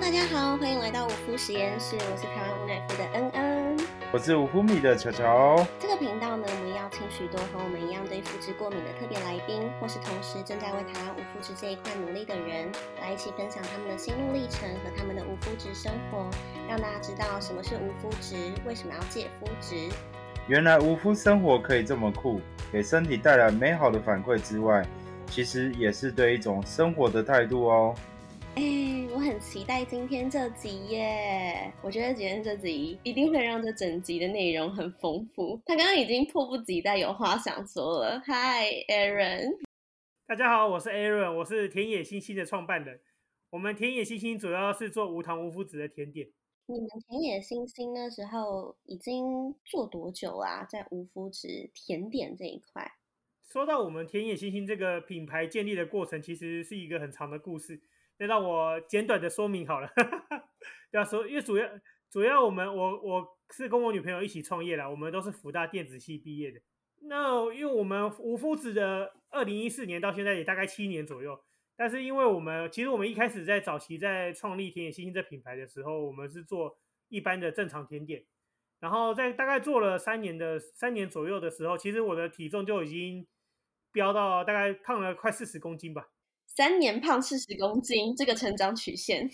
大家好，欢迎来到五夫实验室，我是台湾无奶夫的恩恩。我是五夫米的球球。这个频道呢，我们邀请许多和我们一样对肤质过敏的特别来宾，或是同时正在为台湾无肤质这一块努力的人，来一起分享他们的心路历程和他们的无肤质生活，让大家知道什么是无肤质，为什么要戒肤质。原来无肤生活可以这么酷，给身体带来美好的反馈之外，其实也是对一种生活的态度哦。哎，我很期待今天这集耶！我觉得今天这集一定会让这整集的内容很丰富。他刚刚已经迫不及待有话想说了。Hi，Aaron。大家好，我是 Aaron，我是田野星星的创办人。我们田野星星主要是做无糖无麸质的甜点。你们田野星星那时候已经做多久啦？在无麸质甜点这一块？说到我们田野星星这个品牌建立的过程，其实是一个很长的故事。那让我简短的说明好了，对啊，说因为主要主要我们我我是跟我女朋友一起创业了，我们都是福大电子系毕业的。那因为我们无夫子的二零一四年到现在也大概七年左右，但是因为我们其实我们一开始在早期在创立田野星星这品牌的时候，我们是做一般的正常甜点，然后在大概做了三年的三年左右的时候，其实我的体重就已经飙到大概胖了快四十公斤吧。三年胖四十公斤，这个成长曲线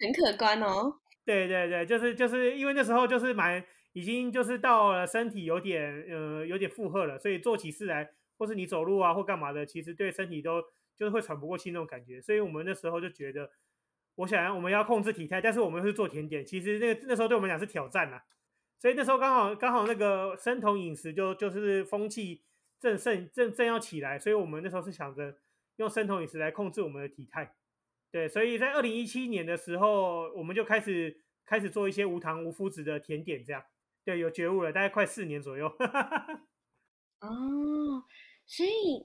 很可观哦。对对对，就是就是因为那时候就是蛮已经就是到了身体有点呃有点负荷了，所以做起事来或是你走路啊或干嘛的，其实对身体都就是会喘不过气那种感觉。所以我们那时候就觉得，我想要我们要控制体态，但是我们是做甜点，其实那个那时候对我们讲是挑战呐。所以那时候刚好刚好那个生酮饮食就就是风气。正盛正正要起来，所以我们那时候是想着用生酮饮食来控制我们的体态。对，所以在二零一七年的时候，我们就开始开始做一些无糖无麸质的甜点，这样。对，有觉悟了，大概快四年左右。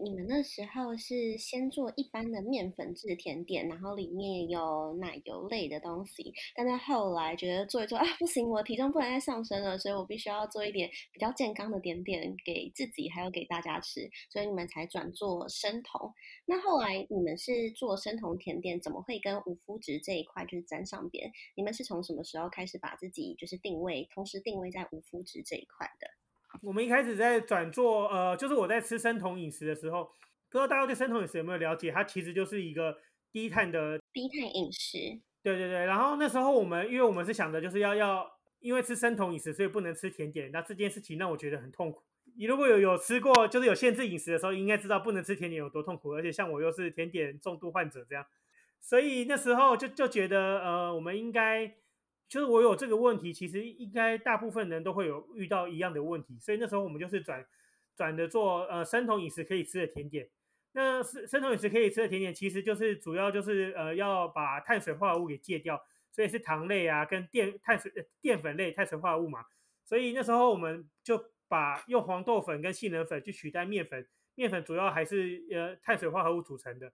你们那时候是先做一般的面粉制甜点，然后里面有奶油类的东西，但是后来觉得做一做啊不行，我体重不能再上升了，所以我必须要做一点比较健康的点点给自己，还有给大家吃，所以你们才转做生酮。那后来你们是做生酮甜点，怎么会跟无麸质这一块就是沾上边？你们是从什么时候开始把自己就是定位，同时定位在无麸质这一块的？我们一开始在转做，呃，就是我在吃生酮饮食的时候，不知道大家对生酮饮食有没有了解？它其实就是一个低碳的低碳饮食。对对对。然后那时候我们，因为我们是想着就是要要，因为吃生酮饮食，所以不能吃甜点。那这件事情让我觉得很痛苦。你如果有有吃过，就是有限制饮食的时候，应该知道不能吃甜点有多痛苦。而且像我又是甜点重度患者这样，所以那时候就就觉得，呃，我们应该。就是我有这个问题，其实应该大部分人都会有遇到一样的问题，所以那时候我们就是转转的做呃生酮饮食可以吃的甜点。那生生酮饮食可以吃的甜点，其实就是主要就是呃要把碳水化合物给戒掉，所以是糖类啊跟淀碳水淀粉类碳水化合物嘛。所以那时候我们就把用黄豆粉跟杏仁粉去取代面粉，面粉主要还是呃碳水化合物组成的，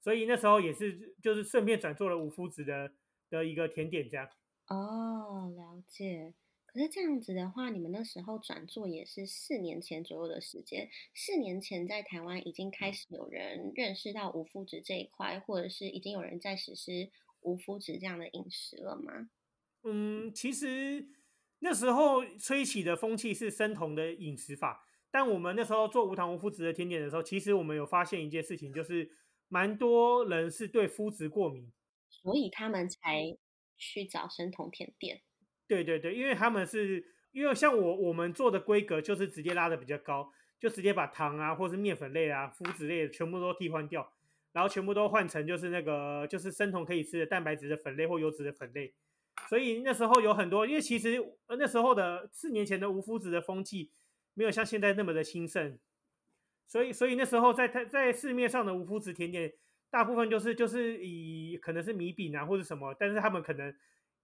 所以那时候也是就是顺便转做了无麸质的的一个甜点这样。哦，了解。可是这样子的话，你们那时候转做也是四年前左右的时间。四年前在台湾已经开始有人认识到无麸质这一块，或者是已经有人在实施无麸质这样的饮食了吗？嗯，其实那时候吹起的风气是生酮的饮食法，但我们那时候做无糖无麸质的甜点的时候，其实我们有发现一件事情，就是蛮多人是对麸质过敏，所以他们才。去找生酮甜点，对对对，因为他们是因为像我我们做的规格就是直接拉的比较高，就直接把糖啊或是面粉类啊、麸质类的全部都替换掉，然后全部都换成就是那个就是生酮可以吃的蛋白质的粉类或油脂的粉类，所以那时候有很多，因为其实那时候的四年前的无麸质的风气没有像现在那么的兴盛，所以所以那时候在在在市面上的无麸质甜点。大部分就是就是以可能是米饼啊或者什么，但是他们可能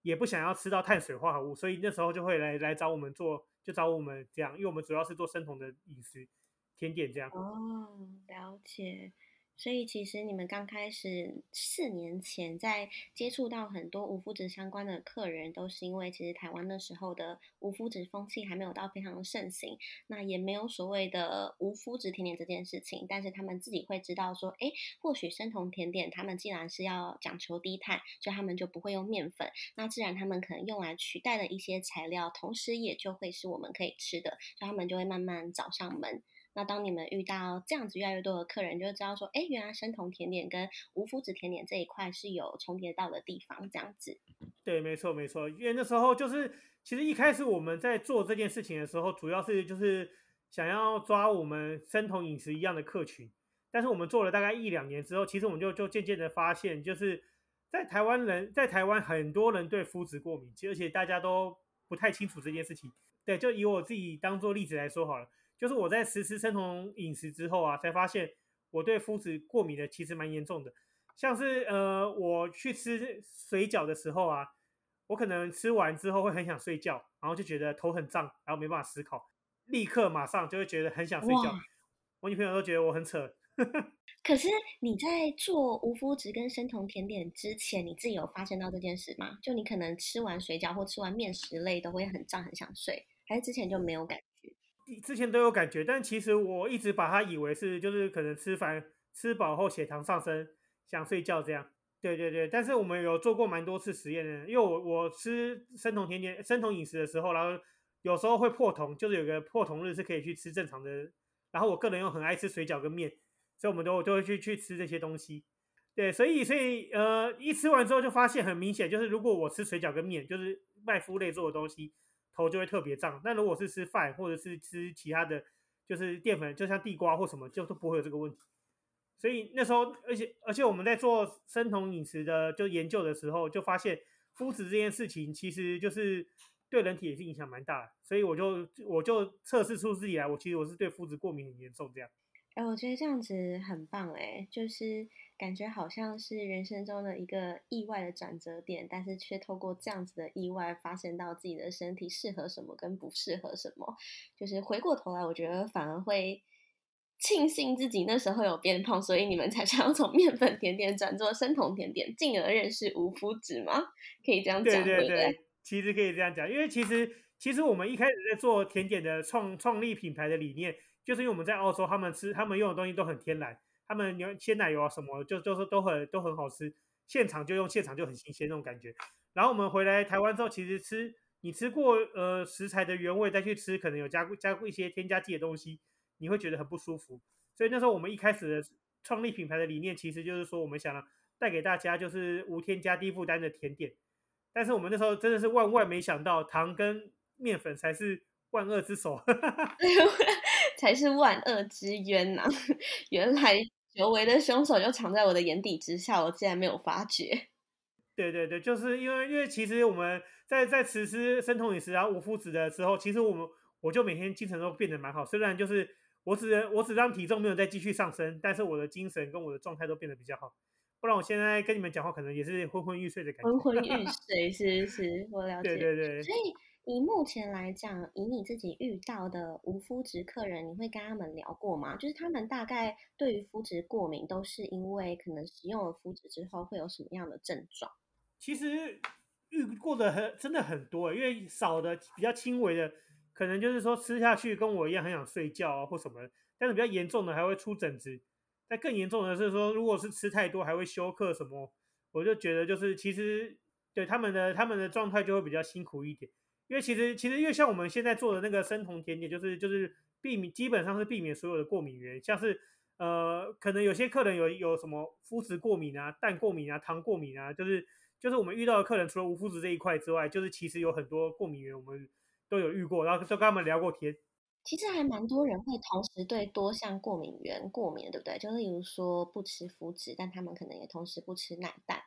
也不想要吃到碳水化合物，所以那时候就会来来找我们做，就找我们这样，因为我们主要是做生酮的饮食甜点这样。哦，了解。所以其实你们刚开始四年前在接触到很多无麸质相关的客人，都是因为其实台湾那时候的无麸质风气还没有到非常的盛行，那也没有所谓的无麸质甜点这件事情，但是他们自己会知道说，哎，或许生酮甜点他们既然是要讲求低碳，所以他们就不会用面粉，那自然他们可能用来取代的一些材料，同时也就会是我们可以吃的，所以他们就会慢慢找上门。那当你们遇到这样子越来越多的客人，就知道说，哎，原来生酮甜点跟无麸质甜点这一块是有重叠到的地方，这样子。对，没错，没错。因为那时候就是，其实一开始我们在做这件事情的时候，主要是就是想要抓我们生酮饮食一样的客群。但是我们做了大概一两年之后，其实我们就就渐渐的发现，就是在台湾人在台湾很多人对麸质过敏，而且大家都不太清楚这件事情。对，就以我自己当做例子来说好了。就是我在实施生酮饮食之后啊，才发现我对麸质过敏的其实蛮严重的。像是呃，我去吃水饺的时候啊，我可能吃完之后会很想睡觉，然后就觉得头很胀，然后没办法思考，立刻马上就会觉得很想睡觉。我女朋友都觉得我很扯。可是你在做无麸质跟生酮甜点之前，你自己有发现到这件事吗？就你可能吃完水饺或吃完面食类都会很胀，很想睡，还是之前就没有感？之前都有感觉，但其实我一直把它以为是就是可能吃饭吃饱后血糖上升想睡觉这样。对对对，但是我们有做过蛮多次实验的，因为我我吃生酮甜点、生酮饮食的时候，然后有时候会破酮，就是有个破酮日是可以去吃正常的。然后我个人又很爱吃水饺跟面，所以我们都都会去去吃这些东西。对，所以所以呃，一吃完之后就发现很明显，就是如果我吃水饺跟面，就是麦麸类做的东西。头就会特别胀，那如果是吃饭或者是吃其他的，就是淀粉，就像地瓜或什么，就都不会有这个问题。所以那时候，而且而且我们在做生酮饮食的就研究的时候，就发现麸质这件事情其实就是对人体也是影响蛮大。所以我就我就测试出自己来，我其实我是对麸质过敏很严重这样。哎，我觉得这样子很棒哎，就是感觉好像是人生中的一个意外的转折点，但是却透过这样子的意外，发现到自己的身体适合什么跟不适合什么。就是回过头来，我觉得反而会庆幸自己那时候有变胖，所以你们才想要从面粉甜点转做生酮甜点，进而认识无麸质吗？可以这样讲，对不对？其实可以这样讲，因为其实其实我们一开始在做甜点的创创立品牌的理念。就是因为我们在澳洲，他们吃他们用的东西都很天然，他们牛鲜奶油啊什么，就就是都很都很好吃，现场就用现场就很新鲜那种感觉。然后我们回来台湾之后，其实吃你吃过呃食材的原味再去吃，可能有加过加过一些添加剂的东西，你会觉得很不舒服。所以那时候我们一开始的创立品牌的理念，其实就是说我们想带给大家就是无添加低负担的甜点。但是我们那时候真的是万万没想到，糖跟面粉才是万恶之首。才是万恶之冤呐！原来久违的凶手就藏在我的眼底之下，我竟然没有发觉。对对对，就是因为因为其实我们在在实施生酮饮食然后无麸质的时候，其实我们我就每天精神都变得蛮好。虽然就是我只我只让体重没有再继续上升，但是我的精神跟我的状态都变得比较好。不然我现在跟你们讲话，可能也是昏昏欲睡的感觉。昏昏欲 睡是是，我了解。对对对，所以。以目前来讲，以你自己遇到的无肤质客人，你会跟他们聊过吗？就是他们大概对于肤质过敏，都是因为可能使用了肤质之后会有什么样的症状？其实遇过的很真的很多，因为少的比较轻微的，可能就是说吃下去跟我一样很想睡觉啊或什么，但是比较严重的还会出疹子。但更严重的是说，如果是吃太多还会休克什么，我就觉得就是其实对他们的他们的状态就会比较辛苦一点。因为其实其实因为像我们现在做的那个生酮甜点，就是就是避免基本上是避免所有的过敏源，像是呃可能有些客人有有什么麸质过敏啊、蛋过敏啊、糖过敏啊，就是就是我们遇到的客人除了无麸质这一块之外，就是其实有很多过敏源我们都有遇过，然后都跟他们聊过天。其实还蛮多人会同时对多项过敏源过敏，对不对？就例如说不吃麸质，但他们可能也同时不吃奶蛋，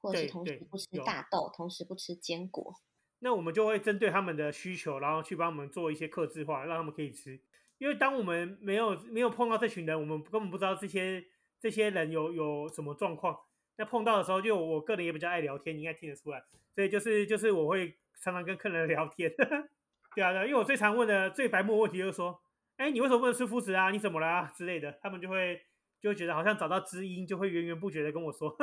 或者是同时不吃大豆，同时不吃坚果。那我们就会针对他们的需求，然后去帮我们做一些克制化，让他们可以吃。因为当我们没有没有碰到这群人，我们根本不知道这些这些人有有什么状况。那碰到的时候，就我个人也比较爱聊天，你应该听得出来。所以就是就是我会常常跟客人 聊天。对啊，对，因为我最常问的最白目问题就是说，哎，你为什么不能吃麸质啊？你怎么了啊之类的？他们就会就觉得好像找到知音，就会源源不绝的跟我说。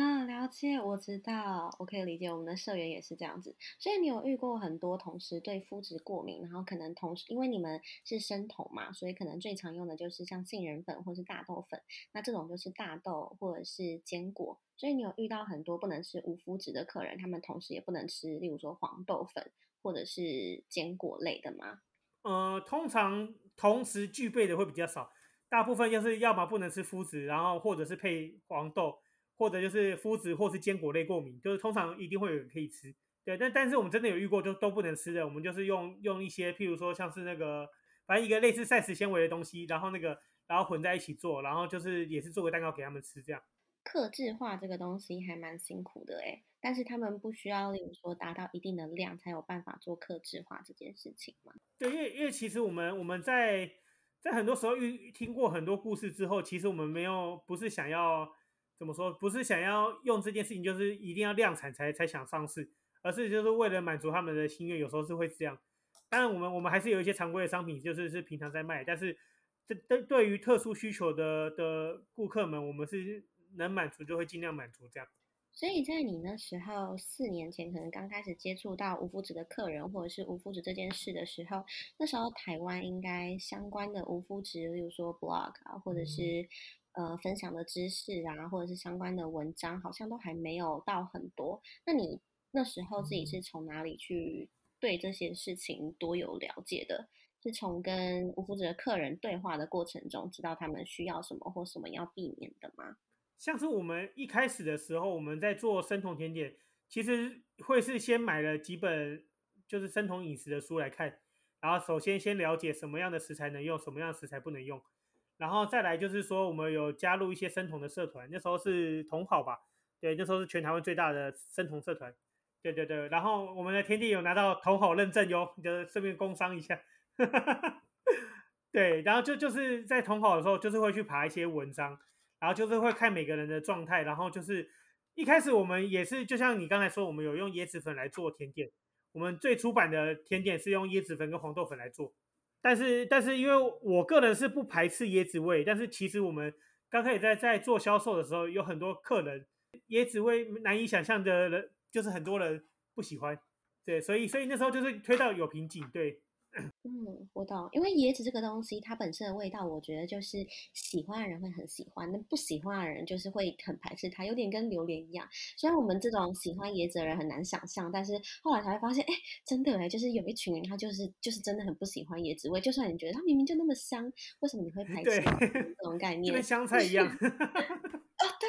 嗯，了解，我知道，我可以理解，我们的社员也是这样子。所以你有遇过很多同时对肤质过敏，然后可能同时因为你们是生酮嘛，所以可能最常用的就是像杏仁粉或是大豆粉，那这种就是大豆或者是坚果。所以你有遇到很多不能吃无麸质的客人，他们同时也不能吃，例如说黄豆粉或者是坚果类的吗？呃，通常同时具备的会比较少，大部分就是要么不能吃麸质，然后或者是配黄豆。或者就是麸质或是坚果类过敏，就是通常一定会有人可以吃，对，但但是我们真的有遇过就都不能吃的，我们就是用用一些譬如说像是那个反正一个类似膳食纤维的东西，然后那个然后混在一起做，然后就是也是做个蛋糕给他们吃这样。克制化这个东西还蛮辛苦的诶，但是他们不需要例如说达到一定的量才有办法做克制化这件事情吗？对，因为因为其实我们我们在在很多时候遇听过很多故事之后，其实我们没有不是想要。怎么说？不是想要用这件事情，就是一定要量产才才想上市，而是就是为了满足他们的心愿，有时候是会这样。当然，我们我们还是有一些常规的商品，就是是平常在卖，但是这对对于特殊需求的的顾客们，我们是能满足就会尽量满足这样。所以在你那时候四年前，可能刚开始接触到无麸质的客人，或者是无麸质这件事的时候，那时候台湾应该相关的无麸质，例如说 blog 啊，或者是。呃，分享的知识啊，或者是相关的文章，好像都还没有到很多。那你那时候自己是从哪里去对这些事情多有了解的？是从跟无麸质的客人对话的过程中，知道他们需要什么或什么要避免的吗？像是我们一开始的时候，我们在做生酮甜点，其实会是先买了几本就是生酮饮食的书来看，然后首先先了解什么样的食材能用，什么样的食材不能用。然后再来就是说，我们有加入一些生酮的社团，那时候是同好吧？对，那时候是全台湾最大的生酮社团。对对对，然后我们的天地有拿到同好认证哟，就顺便工商一下。对，然后就就是在同好的时候，就是会去爬一些文章，然后就是会看每个人的状态，然后就是一开始我们也是，就像你刚才说，我们有用椰子粉来做甜点，我们最初版的甜点是用椰子粉跟黄豆粉来做。但是，但是，因为我个人是不排斥椰子味，但是其实我们刚开始在在做销售的时候，有很多客人椰子味难以想象的人，就是很多人不喜欢，对，所以，所以那时候就是推到有瓶颈，对。嗯，我懂，因为椰子这个东西，它本身的味道，我觉得就是喜欢的人会很喜欢，那不喜欢的人就是会很排斥它，有点跟榴莲一样。虽然我们这种喜欢椰子的人很难想象，但是后来才会发现，哎，真的哎，就是有一群人，他就是就是真的很不喜欢椰子味。就算你觉得它明明就那么香，为什么你会排斥？这种概念，跟香菜一样。哦，对，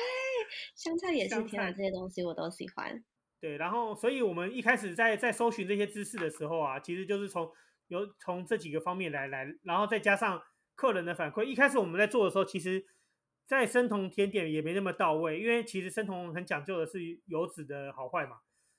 香菜也是，天啊，这些东西我都喜欢。对，然后，所以我们一开始在在搜寻这些知识的时候啊，其实就是从。有从这几个方面来来，然后再加上客人的反馈。一开始我们在做的时候，其实，在生酮甜点也没那么到位，因为其实生酮很讲究的是油脂的好坏嘛。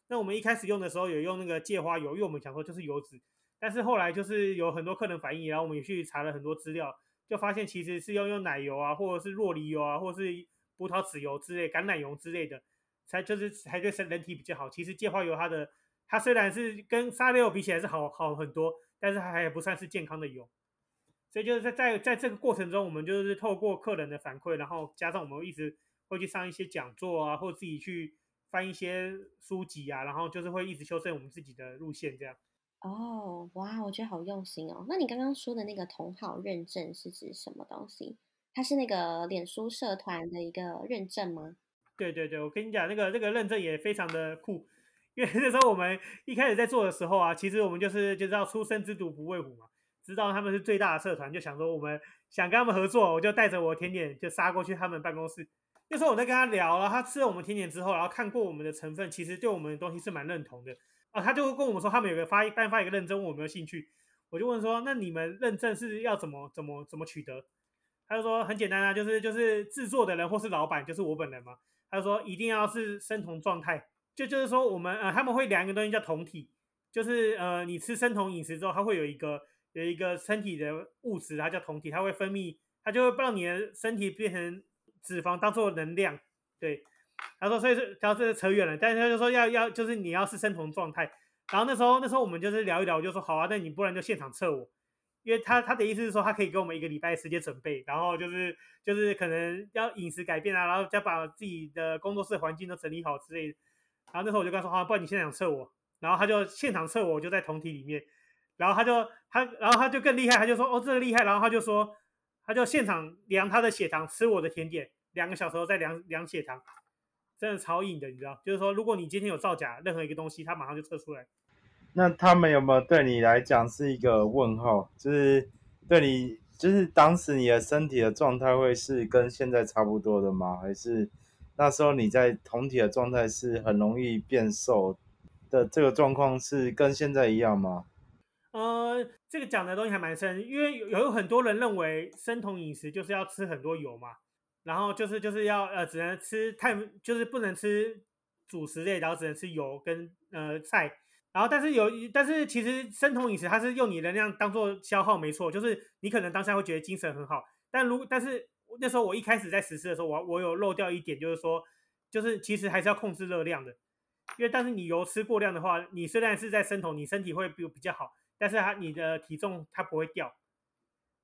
那我们一开始用的时候有用那个芥花油，因为我们想说就是油脂。但是后来就是有很多客人反映，然后我们也去查了很多资料，就发现其实是要用奶油啊，或者是若梨油啊，或者是葡萄籽油之类、橄榄油之类的，才就是才对身人体比较好。其实芥花油它的它虽然是跟沙拉油比起来是好好很多。但是它还不算是健康的油，所以就是在在在这个过程中，我们就是透过客人的反馈，然后加上我们一直会去上一些讲座啊，或自己去翻一些书籍啊，然后就是会一直修正我们自己的路线这样。哦，哇，我觉得好用心哦。那你刚刚说的那个同好认证是指什么东西？它是那个脸书社团的一个认证吗？对对对，我跟你讲，那个那个认证也非常的酷。因为那时候我们一开始在做的时候啊，其实我们就是就知道初生之犊不畏虎嘛，知道他们是最大的社团，就想说我们想跟他们合作，我就带着我甜点就杀过去他们办公室。那时候我在跟他聊了，他吃了我们甜点之后，然后看过我们的成分，其实对我们的东西是蛮认同的啊。他就跟我们说，他们有个发颁发一个认证，我没有兴趣。我就问说，那你们认证是要怎么怎么怎么取得？他就说很简单啊，就是就是制作的人或是老板就是我本人嘛。他就说一定要是生酮状态。就就是说，我们呃，他们会量一个东西叫酮体，就是呃，你吃生酮饮食之后，它会有一个有一个身体的物质，它叫酮体，它会分泌，它就会让你的身体变成脂肪当做能量。对，他说，所以是，然后这是扯远了，但是他就说要要，就是你要是生酮状态。然后那时候那时候我们就是聊一聊，我就说好啊，那你不然就现场测我，因为他他的意思是说，他可以给我们一个礼拜时间准备，然后就是就是可能要饮食改变啊，然后再把自己的工作室环境都整理好之类的。然后那时候我就跟他说，好，不然你现场测我，然后他就现场测我，我就在酮体里面，然后他就他然后他就更厉害，他就说哦这个厉害，然后他就说他就现场量他的血糖，吃我的甜点，两个小时后再量量血糖，真的超硬的，你知道，就是说如果你今天有造假任何一个东西，他马上就测出来。那他们有没有对你来讲是一个问号？就是对你，就是当时你的身体的状态会是跟现在差不多的吗？还是那时候你在酮体的状态是很容易变瘦的这个状况是跟现在一样吗？呃，这个讲的东西还蛮深，因为有有很多人认为生酮饮食就是要吃很多油嘛，然后就是就是要呃只能吃碳，就是不能吃主食类，然后只能吃油跟呃菜。然后，但是有，但是其实生酮饮食它是用你能量当做消耗，没错，就是你可能当下会觉得精神很好，但如但是那时候我一开始在实施的时候，我我有漏掉一点，就是说，就是其实还是要控制热量的，因为但是你油吃过量的话，你虽然是在生酮，你身体会比比较好，但是它你的体重它不会掉，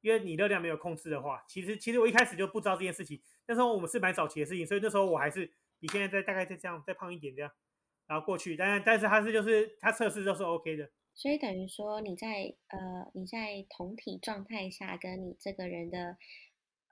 因为你热量没有控制的话，其实其实我一开始就不知道这件事情，那时候我们是蛮早期的事情，所以那时候我还是比现在再大概再这样再胖一点这样。然后过去，但但是它是就是它测试都是 OK 的，所以等于说你在呃你在同体状态下，跟你这个人的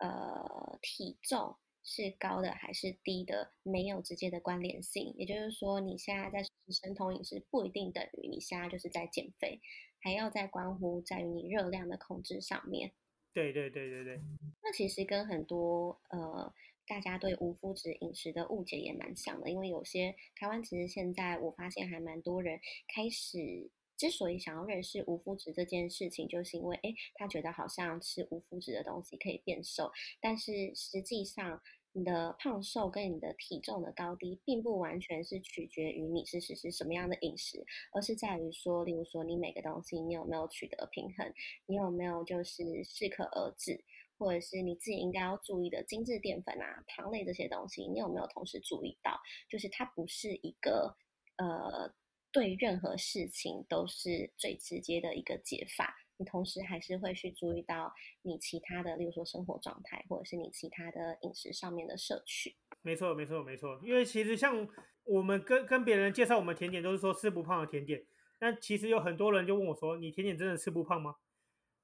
呃体重是高的还是低的，没有直接的关联性。也就是说，你现在在吃生酮饮食，不一定等于你现在就是在减肥，还要在关乎在于你热量的控制上面。对对对对对。那其实跟很多呃。大家对无麸质饮食的误解也蛮像的，因为有些台湾其实现在我发现还蛮多人开始之所以想要认识无麸质这件事情，就是因为哎，他觉得好像吃无麸质的东西可以变瘦，但是实际上你的胖瘦跟你的体重的高低，并不完全是取决于你是实施什么样的饮食，而是在于说，例如说你每个东西你有没有取得平衡，你有没有就是适可而止。或者是你自己应该要注意的精致淀粉啊、糖类这些东西，你有没有同时注意到？就是它不是一个呃，对任何事情都是最直接的一个解法。你同时还是会去注意到你其他的，例如说生活状态，或者是你其他的饮食上面的摄取。没错，没错，没错。因为其实像我们跟跟别人介绍我们甜点，都是说吃不胖的甜点。但其实有很多人就问我说：“你甜点真的吃不胖吗？”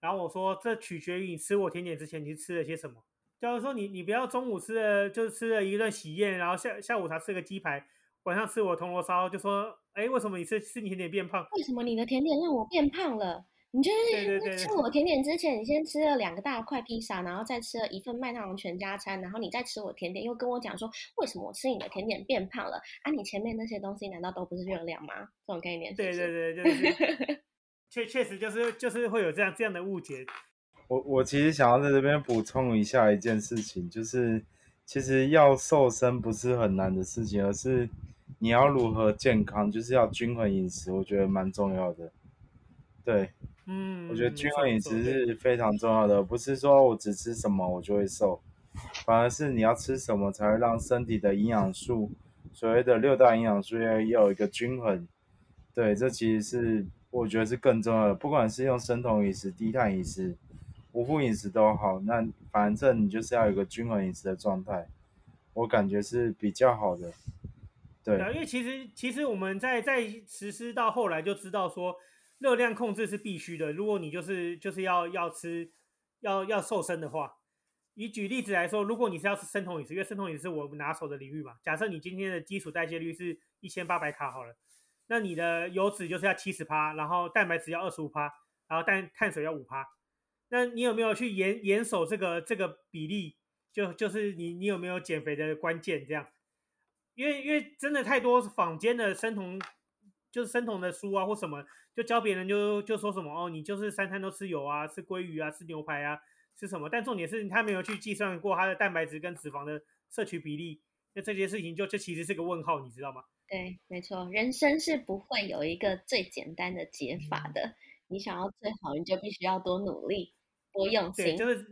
然后我说，这取决于你吃我甜点之前你吃了些什么。假如说你你不要中午吃了就是吃了一顿喜宴，然后下下午茶吃个鸡排，晚上吃我铜锣烧，就说，哎，为什么你吃吃你甜点变胖？为什么你的甜点让我变胖了？你就是吃我甜点之前，你先吃了两个大块披萨，然后再吃了一份麦当劳全家餐，然后你再吃我甜点，又跟我讲说，为什么我吃你的甜点变胖了？啊，你前面那些东西难道都不是热量吗？这种概念。对对对，就 是。确确实就是就是会有这样这样的误解。我我其实想要在这边补充一下一件事情，就是其实要瘦身不是很难的事情，而是你要如何健康，就是要均衡饮食，我觉得蛮重要的。对，嗯，我觉得均衡饮食是非常重要的，不是说我只吃什么我就会瘦，反而是你要吃什么才会让身体的营养素，所谓的六大营养素要有一个均衡。对，这其实是。我觉得是更重要的，不管是用生酮饮食、低碳饮食、无麸饮食都好，那反正你就是要有一个均衡饮食的状态，我感觉是比较好的。对，因为其实其实我们在在实施到后来就知道说，热量控制是必须的。如果你就是就是要要吃要要瘦身的话，以举例子来说，如果你是要吃生酮饮食，因为生酮饮食我们拿手的领域嘛。假设你今天的基础代谢率是一千八百卡好了。那你的油脂就是要七十趴，然后蛋白质要二十五趴，然后碳碳水要五趴。那你有没有去严严守这个这个比例？就就是你你有没有减肥的关键？这样，因为因为真的太多坊间的生酮，就是生酮的书啊或什么，就教别人就就说什么哦，你就是三餐都吃油啊，吃鲑鱼啊，吃牛排啊，吃什么？但重点是他没有去计算过他的蛋白质跟脂肪的摄取比例。那这件事情就就其实是个问号，你知道吗？对，没错，人生是不会有一个最简单的解法的。你想要最好，你就必须要多努力、多用心。对，就是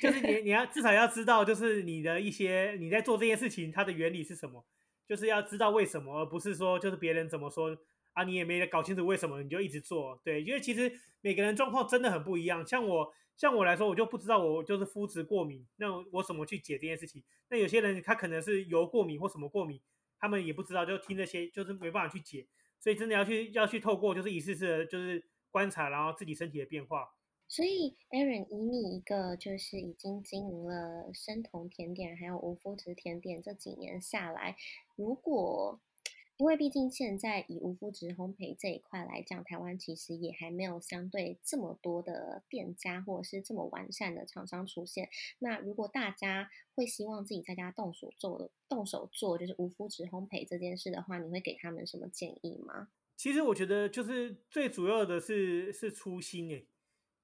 就是你你要至少要知道，就是你的一些你在做这件事情它的原理是什么，就是要知道为什么，而不是说就是别人怎么说啊，你也没搞清楚为什么，你就一直做。对，因为其实每个人状况真的很不一样。像我，像我来说，我就不知道我就是肤质过敏，那我怎么去解这件事情？那有些人他可能是油过敏或什么过敏，他们也不知道，就听那些就是没办法去解。所以真的要去要去透过就是一次次的就是观察，然后自己身体的变化。所以，Aaron，以你一个就是已经经营了生酮甜点还有无麸质甜点这几年下来，如果因为毕竟现在以无麸质烘焙这一块来讲，台湾其实也还没有相对这么多的店家或者是这么完善的厂商出现。那如果大家会希望自己在家动手做的、动手做就是无麸质烘焙这件事的话，你会给他们什么建议吗？其实我觉得就是最主要的是是初心诶，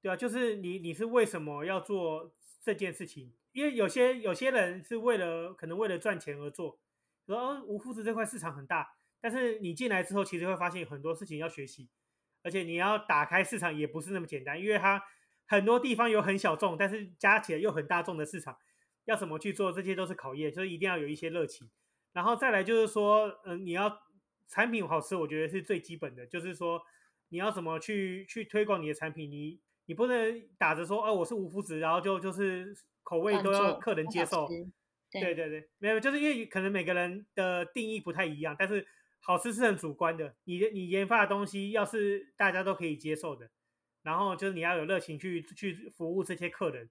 对啊，就是你你是为什么要做这件事情？因为有些有些人是为了可能为了赚钱而做，说无麸质这块市场很大。但是你进来之后，其实会发现很多事情要学习，而且你要打开市场也不是那么简单，因为它很多地方有很小众，但是加起来又很大众的市场，要怎么去做，这些都是考验，所以一定要有一些热情。然后再来就是说，嗯，你要产品好吃，我觉得是最基本的，就是说你要怎么去去推广你的产品，你你不能打着说，哦，我是无麸质，然后就就是口味都要客人接受。对对对，没有，就是因为可能每个人的定义不太一样，但是。好吃是很主观的，你你研发的东西要是大家都可以接受的，然后就是你要有热情去去服务这些客人，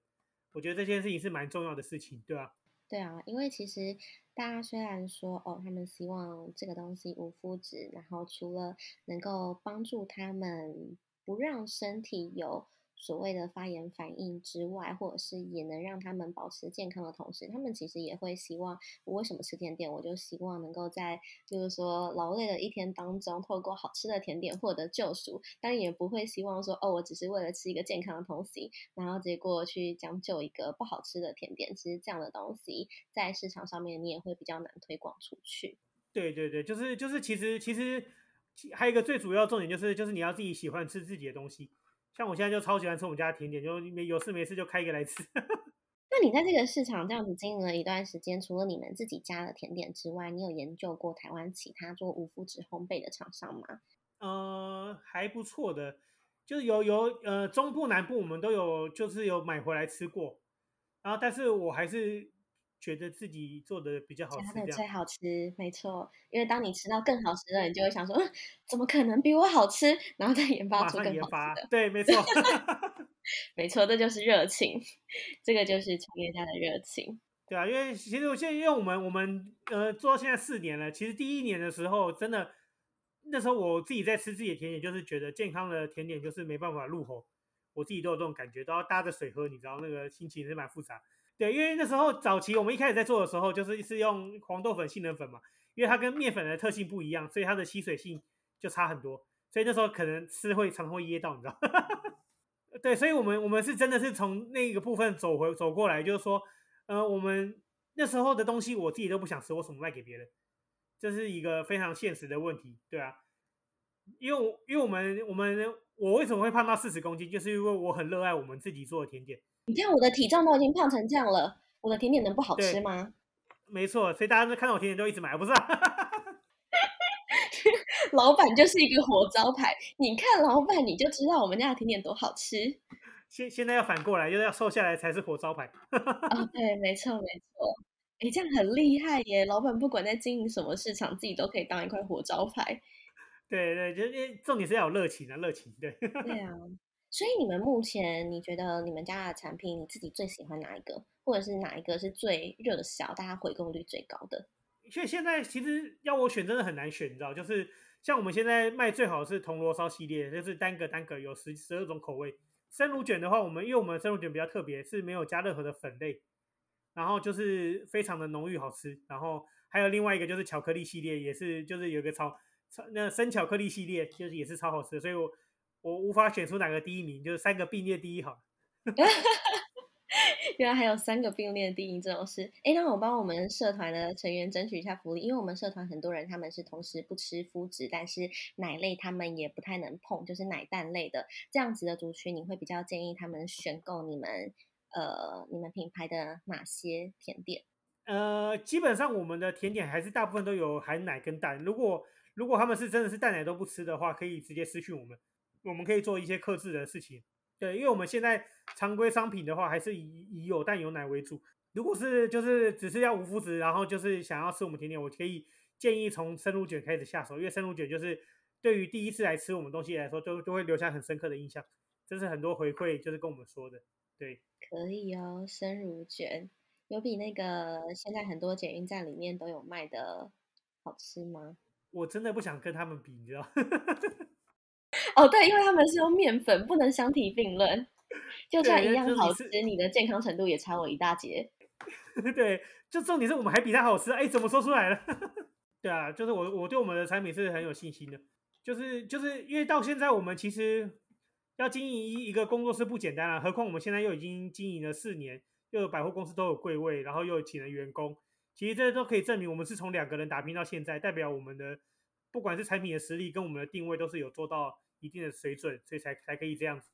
我觉得这件事情是蛮重要的事情，对吧？对啊，因为其实大家虽然说哦，他们希望这个东西无麸质，然后除了能够帮助他们不让身体有。所谓的发炎反应之外，或者是也能让他们保持健康的同时，他们其实也会希望，我为什么吃甜点？我就希望能够在就是说劳累的一天当中，透过好吃的甜点获得救赎。当然也不会希望说，哦，我只是为了吃一个健康的东西，然后结果去将就一个不好吃的甜点。其实这样的东西在市场上面你也会比较难推广出去。对对对，就是就是，其实其实还有一个最主要重点就是就是你要自己喜欢吃自己的东西。像我现在就超喜欢吃我们家的甜点，就没有事没事就开一个来吃。那你在这个市场这样子经营了一段时间，除了你们自己家的甜点之外，你有研究过台湾其他做无麸质烘焙的厂商吗？呃，还不错的，就是有有呃中部南部我们都有，就是有买回来吃过，然后但是我还是。觉得自己做的比较好吃，的最好吃，没错。因为当你吃到更好吃的，你就会想说，怎么可能比我好吃？然后再研发出更好吃的。对，没错，没错，这就是热情，这个就是创业家的热情。对啊，因为其实我现在因为我们我们呃做到现在四年了，其实第一年的时候，真的那时候我自己在吃自己的甜点，就是觉得健康的甜点就是没办法入口，我自己都有这种感觉，都要搭着水喝，你知道那个心情是蛮复杂。对，因为那时候早期我们一开始在做的时候，就是是用黄豆粉、杏仁粉嘛，因为它跟面粉的特性不一样，所以它的吸水性就差很多，所以那时候可能吃会常常会噎到，你知道？对，所以我们我们是真的是从那个部分走回走过来，就是说，呃，我们那时候的东西我自己都不想吃，我怎么卖给别人？这是一个非常现实的问题，对啊，因为我因为我们我们我为什么会胖到四十公斤，就是因为我很热爱我们自己做的甜点。你看我的体重都已经胖成这样了，我的甜点能不好吃吗？没错，所以大家都看到我甜点都一直买，不是？啊 老板就是一个活招牌，你看老板你就知道我们家的甜点多好吃。现现在要反过来，就是要瘦下来才是活招牌。哦，对，没错没错，哎，这样很厉害耶！老板不管在经营什么市场，自己都可以当一块活招牌。对对，就是重点是要有热情啊，热情对。对啊。所以你们目前，你觉得你们家的产品，你自己最喜欢哪一个，或者是哪一个是最热销、大家回购率最高的？所以现在其实要我选，真的很难选，你知道？就是像我们现在卖最好的是铜锣烧系列，就是单个单个有十十二种口味。生乳卷的话，我们因为我们生乳卷比较特别，是没有加任何的粉类，然后就是非常的浓郁好吃。然后还有另外一个就是巧克力系列，也是就是有个超超那生巧克力系列，就是也是超好吃。所以我。我无法选出哪个第一名，就是三个并列第一好。原来还有三个并列第一这种事。哎，那我帮我们社团的成员争取一下福利，因为我们社团很多人他们是同时不吃麸质，但是奶类他们也不太能碰，就是奶蛋类的这样子的族群，你会比较建议他们选购你们呃你们品牌的哪些甜点？呃，基本上我们的甜点还是大部分都有含奶跟蛋。如果如果他们是真的是蛋奶都不吃的话，可以直接私讯我们，我们可以做一些克制的事情。对，因为我们现在常规商品的话，还是以以有蛋有奶为主。如果是就是只是要无麸质，然后就是想要吃我们甜点，我可以建议从生乳卷开始下手，因为生乳卷就是对于第一次来吃我们东西来说，都都会留下很深刻的印象。这是很多回馈就是跟我们说的。对，可以哦，生乳卷有比那个现在很多捷运站里面都有卖的好吃吗？我真的不想跟他们比，你知道？哦，对，因为他们是用面粉，不能相提并论。就算一样就是好是吃，你的健康程度也差我一大截。对，就重点是我们还比它好吃，哎，怎么说出来了？对啊，就是我我对我们的产品是很有信心的，就是就是因为到现在我们其实要经营一一个工作室不简单啊，何况我们现在又已经经营了四年，又有百货公司都有柜位，然后又有请了员工，其实这都可以证明我们是从两个人打拼到现在，代表我们的不管是产品的实力跟我们的定位都是有做到一定的水准，所以才才可以这样子。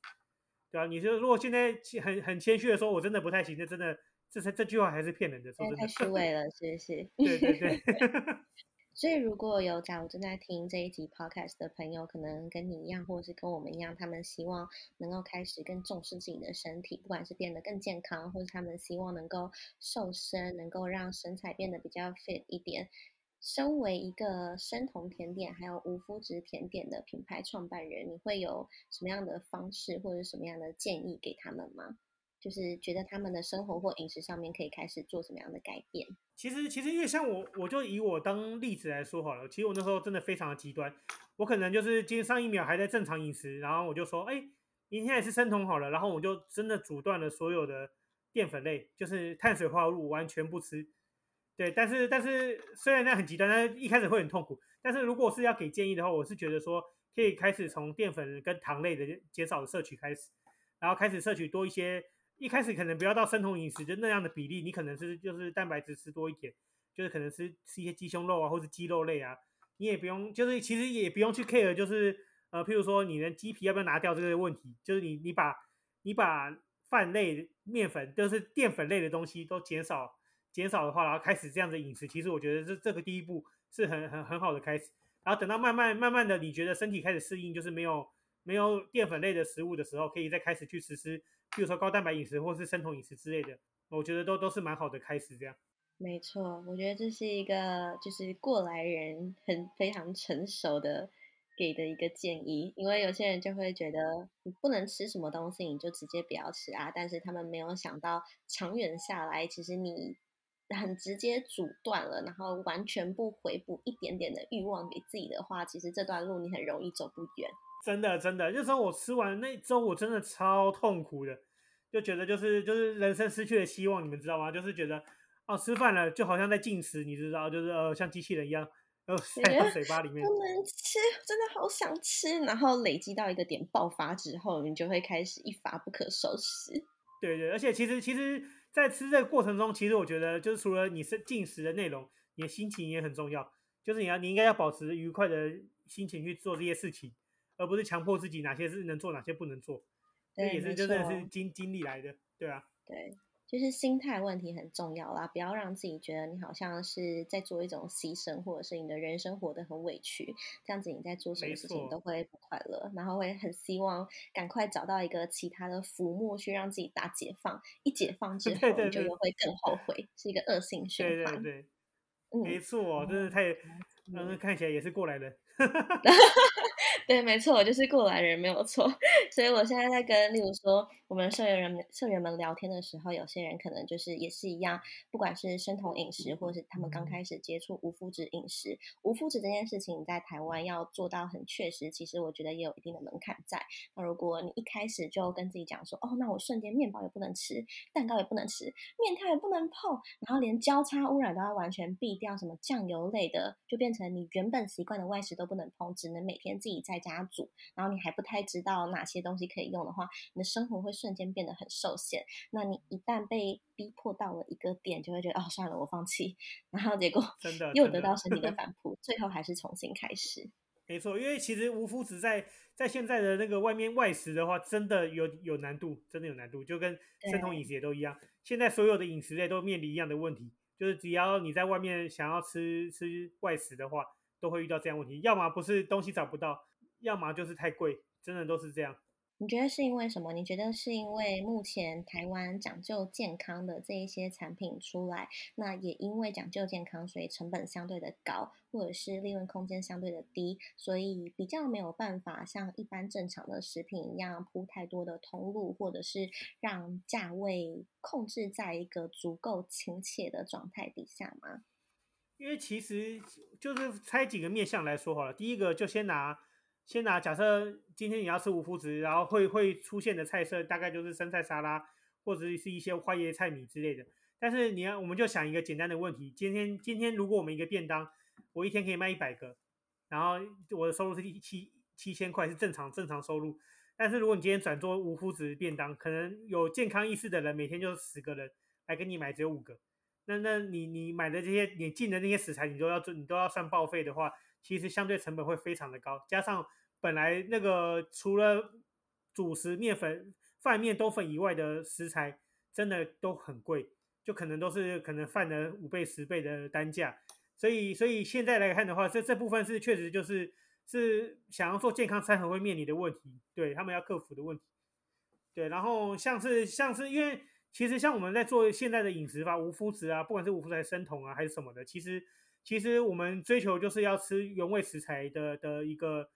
对啊，你说如果现在很很谦虚的说，我真的不太行，那真的这这这句话还是骗人的，说真太虚。伪了，是不是？对对对，所以如果有假如正在听这一集 podcast 的朋友，可能跟你一样，或者是跟我们一样，他们希望能够开始更重视自己的身体，不管是变得更健康，或者他们希望能够瘦身，能够让身材变得比较 fit 一点。身为一个生酮甜点还有无麸质甜点的品牌创办人，你会有什么样的方式或者什么样的建议给他们吗？就是觉得他们的生活或饮食上面可以开始做什么样的改变？其实其实因为像我，我就以我当例子来说好了。其实我那时候真的非常的极端，我可能就是今天上一秒还在正常饮食，然后我就说，哎，明天也是生酮好了，然后我就真的阻断了所有的淀粉类，就是碳水化合物完全不吃。对，但是但是虽然那很极端，但是一开始会很痛苦。但是如果是要给建议的话，我是觉得说可以开始从淀粉跟糖类的减少的摄取开始，然后开始摄取多一些。一开始可能不要到生酮饮食就那样的比例，你可能是就是蛋白质吃多一点，就是可能吃吃一些鸡胸肉啊或者鸡肉类啊，你也不用就是其实也不用去 care 就是呃譬如说你的鸡皮要不要拿掉这个问题，就是你你把你把饭类面粉就是淀粉类的东西都减少。减少的话，然后开始这样的饮食，其实我觉得这这个第一步是很很很好的开始。然后等到慢慢慢慢的，你觉得身体开始适应，就是没有没有淀粉类的食物的时候，可以再开始去实施，比如说高蛋白饮食或是生酮饮食之类的。我觉得都都是蛮好的开始。这样，没错，我觉得这是一个就是过来人很非常成熟的给的一个建议，因为有些人就会觉得你不能吃什么东西，你就直接不要吃啊。但是他们没有想到长远下来，其实你。很直接阻断了，然后完全不回补一点点的欲望给自己的话，其实这段路你很容易走不远。真的真的，那时候我吃完那周，我真的超痛苦的，就觉得就是就是人生失去了希望，你们知道吗？就是觉得哦，吃饭了就好像在进食，你知道，就是呃像机器人一样，然后塞到嘴巴里面。不能吃，真的好想吃，然后累积到一个点爆发之后，你就会开始一发不可收拾。对对，而且其实其实。在吃这个过程中，其实我觉得，就是除了你是进食的内容，你的心情也很重要。就是你要，你应该要保持愉快的心情去做这些事情，而不是强迫自己哪些是能做，哪些不能做。这也是真的是经经历来的，对啊。对。就是心态问题很重要啦，不要让自己觉得你好像是在做一种牺牲，或者是你的人生活得很委屈，这样子你在做什么事情都会不快乐，然后会很希望赶快找到一个其他的浮木去让自己打解放，一解放之 后你就又会更后悔，是一个恶性循环。对对对，没错，真的太，嗯，看起来也是过来人。对，没错，我就是过来人，没有错。所以我现在在跟，例如说，我们社员人、社员们聊天的时候，有些人可能就是也是一样，不管是生酮饮食，或者是他们刚开始接触无麸质饮食，无麸质这件事情在台湾要做到很确实，其实我觉得也有一定的门槛在。那如果你一开始就跟自己讲说，哦，那我瞬间面包也不能吃，蛋糕也不能吃，面条也不能碰，然后连交叉污染都要完全避掉，什么酱油类的，就变成你原本习惯的外食都不能碰，只能每天自己在家煮，然后你还不太知道哪些东西可以用的话，你的生活会瞬间变得很受限。那你一旦被逼迫到了一个点，就会觉得哦，算了，我放弃。然后结果 真的又得到身体的 反扑，最后还是重新开始。没错，因为其实无麸质在在现在的那个外面外食的话，真的有有难度，真的有难度，就跟生酮饮食也都一样。现在所有的饮食类都面临一样的问题，就是只要你在外面想要吃吃外食的话。都会遇到这样问题，要么不是东西找不到，要么就是太贵，真的都是这样。你觉得是因为什么？你觉得是因为目前台湾讲究健康的这一些产品出来，那也因为讲究健康，所以成本相对的高，或者是利润空间相对的低，所以比较没有办法像一般正常的食品一样铺太多的通路，或者是让价位控制在一个足够亲切的状态底下吗？因为其实就是拆几个面向来说好了，第一个就先拿。先拿假设今天你要吃无麸质，然后会会出现的菜色大概就是生菜沙拉，或者是一些花椰菜米之类的。但是你要，我们就想一个简单的问题：今天今天如果我们一个便当，我一天可以卖一百个，然后我的收入是七七千块，是正常正常收入。但是如果你今天转做无麸质便当，可能有健康意识的人每天就十个人来跟你买，只有五个。那那你你买的这些你进的那些食材，你都要做，你都要算报废的话，其实相对成本会非常的高，加上。本来那个除了主食面粉、饭面都粉以外的食材，真的都很贵，就可能都是可能饭的五倍、十倍的单价。所以，所以现在来看的话，这这部分是确实就是是想要做健康餐盒会面临的问题，对他们要克服的问题。对，然后像是像是因为其实像我们在做现在的饮食法，无麸质啊，不管是无麸质生酮啊还是什么的，其实其实我们追求就是要吃原味食材的的一个。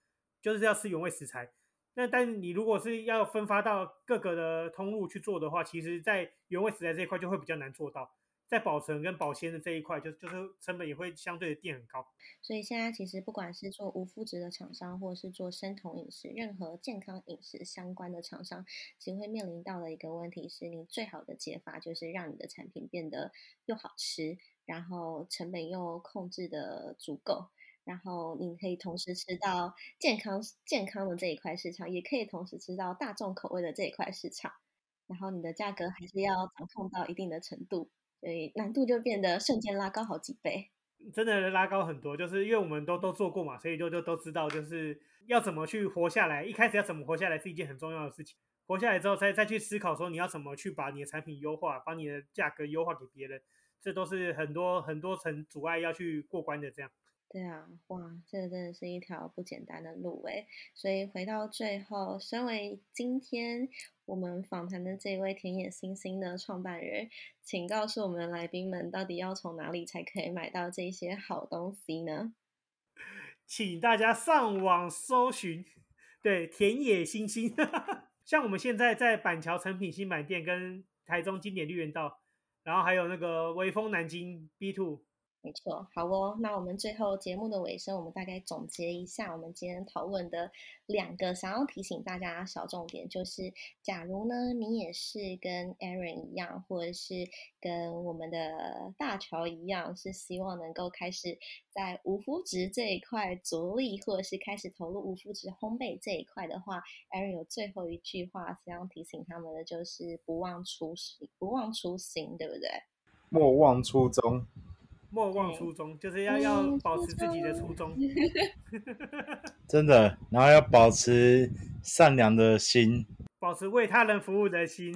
就是要吃原味食材，那但你如果是要分发到各个的通路去做的话，其实，在原味食材这一块就会比较难做到，在保存跟保鲜的这一块，就就是成本也会相对的垫很高。所以现在其实不管是做无麸质的厂商，或者是做生酮饮食，任何健康饮食相关的厂商，其实会面临到的一个问题是，你最好的解法就是让你的产品变得又好吃，然后成本又控制的足够。然后你可以同时吃到健康健康的这一块市场，也可以同时吃到大众口味的这一块市场。然后你的价格还是要掌控到一定的程度，所以难度就变得瞬间拉高好几倍。真的拉高很多，就是因为我们都都做过嘛，所以就就都知道，就是要怎么去活下来。一开始要怎么活下来是一件很重要的事情。活下来之后，再再去思考说你要怎么去把你的产品优化，把你的价格优化给别人，这都是很多很多层阻碍要去过关的。这样。对啊，哇，这个真的是一条不简单的路诶。所以回到最后，身为今天我们访谈的这位田野星星的创办人，请告诉我们的来宾们，到底要从哪里才可以买到这些好东西呢？请大家上网搜寻，对，田野星星。像我们现在在板桥成品新买店，跟台中经典绿园道，然后还有那个微风南京 B Two。没错，好哦。那我们最后节目的尾声，我们大概总结一下我们今天讨论的两个想要提醒大家小重点，就是假如呢你也是跟 Aaron 一样，或者是跟我们的大乔一样，是希望能够开始在无麸质这一块着力，或者是开始投入无麸质烘焙这一块的话，Aaron 有最后一句话想要提醒他们的，就是不忘初心，不忘初心，对不对？莫忘初衷。莫忘初衷，就是要要保持自己的初衷。真的，然后要保持善良的心，保持为他人服务的心。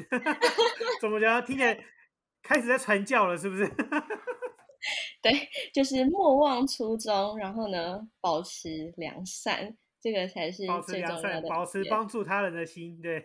怎么讲？听起来开始在传教了，是不是？对，就是莫忘初衷，然后呢，保持良善，这个才是最重要的，保持帮助他人的心。对，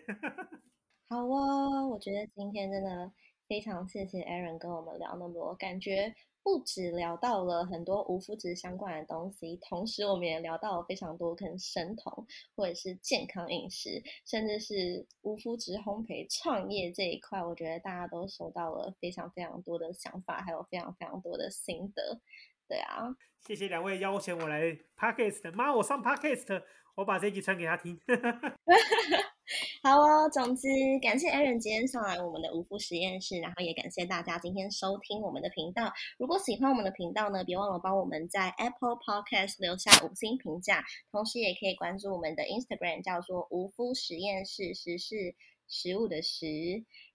好哦，我觉得今天真的非常谢谢 Aaron 跟我们聊那么多，感觉。不止聊到了很多无麸质相关的东西，同时我们也聊到了非常多跟生酮或者是健康饮食，甚至是无麸质烘焙创业这一块，我觉得大家都收到了非常非常多的想法，还有非常非常多的心得。对啊，谢谢两位邀请我来 podcast，妈，我上 podcast，我把这集传给他听。好哦，总之感谢 Aaron 今天上来我们的无夫实验室，然后也感谢大家今天收听我们的频道。如果喜欢我们的频道呢，别忘了帮我们在 Apple Podcast 留下五星评价，同时也可以关注我们的 Instagram，叫做无夫实验室，食是食物的食。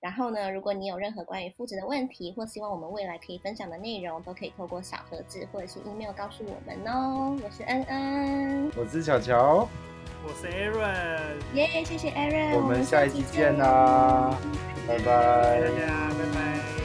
然后呢，如果你有任何关于肤质的问题，或希望我们未来可以分享的内容，都可以透过小盒子或者是 email 告诉我们哦。我是恩恩，我是小乔。我是 Aaron，耶，谢谢 Aaron，我们下一期见啦，拜拜，大家拜拜。